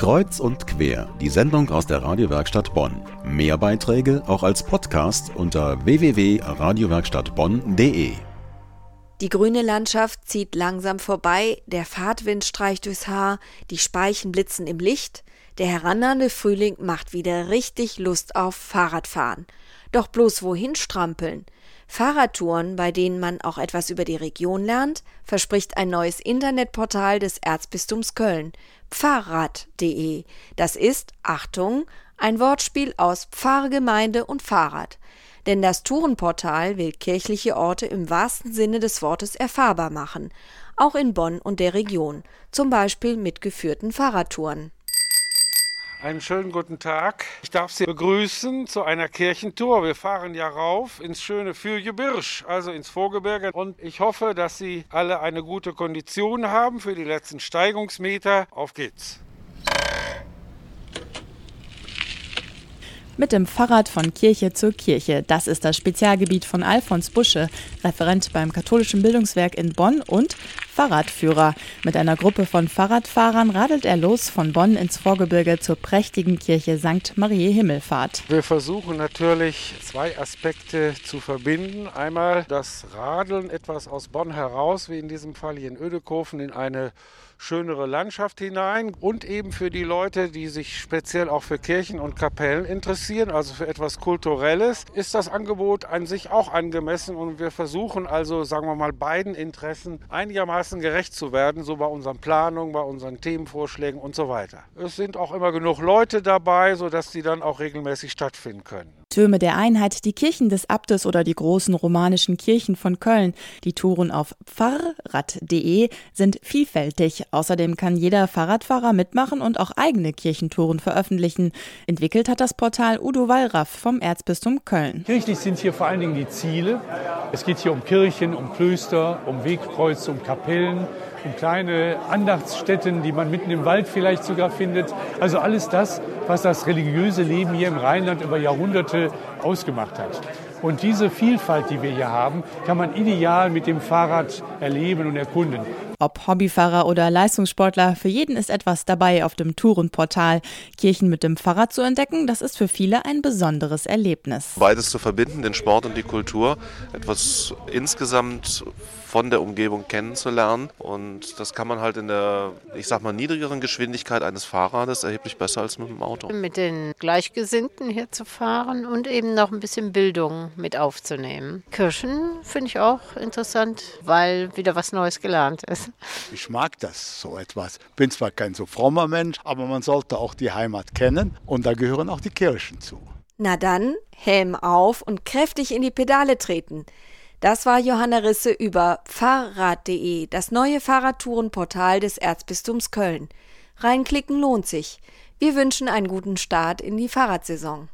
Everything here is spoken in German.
Kreuz und quer, die Sendung aus der Radiowerkstatt Bonn. Mehr Beiträge auch als Podcast unter www.radiowerkstattbonn.de. Die grüne Landschaft zieht langsam vorbei, der Fahrtwind streicht durchs Haar, die Speichen blitzen im Licht. Der herannahende Frühling macht wieder richtig Lust auf Fahrradfahren. Doch bloß wohin strampeln? Fahrradtouren, bei denen man auch etwas über die Region lernt, verspricht ein neues Internetportal des Erzbistums Köln, pfarrad.de. Das ist, Achtung, ein Wortspiel aus Pfarrgemeinde und Fahrrad. Denn das Tourenportal will kirchliche Orte im wahrsten Sinne des Wortes erfahrbar machen, auch in Bonn und der Region, zum Beispiel mit geführten Fahrradtouren. Einen schönen guten Tag. Ich darf Sie begrüßen zu einer Kirchentour. Wir fahren ja rauf ins schöne Fürgebirsch, also ins Vorgebirge. Und ich hoffe, dass Sie alle eine gute Kondition haben für die letzten Steigungsmeter. Auf geht's. Mit dem Fahrrad von Kirche zur Kirche. Das ist das Spezialgebiet von Alfons Busche, Referent beim Katholischen Bildungswerk in Bonn und Fahrradführer. Mit einer Gruppe von Fahrradfahrern radelt er los von Bonn ins Vorgebirge zur prächtigen Kirche St. Marie Himmelfahrt. Wir versuchen natürlich zwei Aspekte zu verbinden. Einmal das Radeln etwas aus Bonn heraus, wie in diesem Fall hier in Ödekofen, in eine schönere Landschaft hinein und eben für die Leute, die sich speziell auch für Kirchen und Kapellen interessieren, also für etwas Kulturelles, ist das Angebot an sich auch angemessen und wir versuchen also, sagen wir mal, beiden Interessen einigermaßen gerecht zu werden, so bei unseren Planungen, bei unseren Themenvorschlägen und so weiter. Es sind auch immer genug Leute dabei, sodass die dann auch regelmäßig stattfinden können. Türme der Einheit, die Kirchen des Abtes oder die großen romanischen Kirchen von Köln. Die Touren auf pfarrrad.de sind vielfältig. Außerdem kann jeder Fahrradfahrer mitmachen und auch eigene Kirchentouren veröffentlichen. Entwickelt hat das Portal Udo Wallraff vom Erzbistum Köln. Kirchlich sind hier vor allen Dingen die Ziele. Es geht hier um Kirchen, um Klöster, um Wegkreuze, um Kapellen um kleine Andachtsstätten, die man mitten im Wald vielleicht sogar findet. Also alles das, was das religiöse Leben hier im Rheinland über Jahrhunderte ausgemacht hat. Und diese Vielfalt, die wir hier haben, kann man ideal mit dem Fahrrad erleben und erkunden. Ob Hobbyfahrer oder Leistungssportler, für jeden ist etwas dabei auf dem Tourenportal. Kirchen mit dem Fahrrad zu entdecken, das ist für viele ein besonderes Erlebnis. Beides zu verbinden, den Sport und die Kultur, etwas insgesamt von der Umgebung kennenzulernen. Und das kann man halt in der, ich sag mal, niedrigeren Geschwindigkeit eines Fahrrades erheblich besser als mit dem Auto. Mit den Gleichgesinnten hier zu fahren und eben noch ein bisschen Bildung mit aufzunehmen. Kirchen finde ich auch interessant, weil wieder was Neues gelernt ist. Ich mag das so etwas. Bin zwar kein so frommer Mensch, aber man sollte auch die Heimat kennen und da gehören auch die Kirchen zu. Na dann, Helm auf und kräftig in die Pedale treten. Das war Johanna Risse über Fahrrad.de, das neue Fahrradtourenportal des Erzbistums Köln. Reinklicken lohnt sich. Wir wünschen einen guten Start in die Fahrradsaison.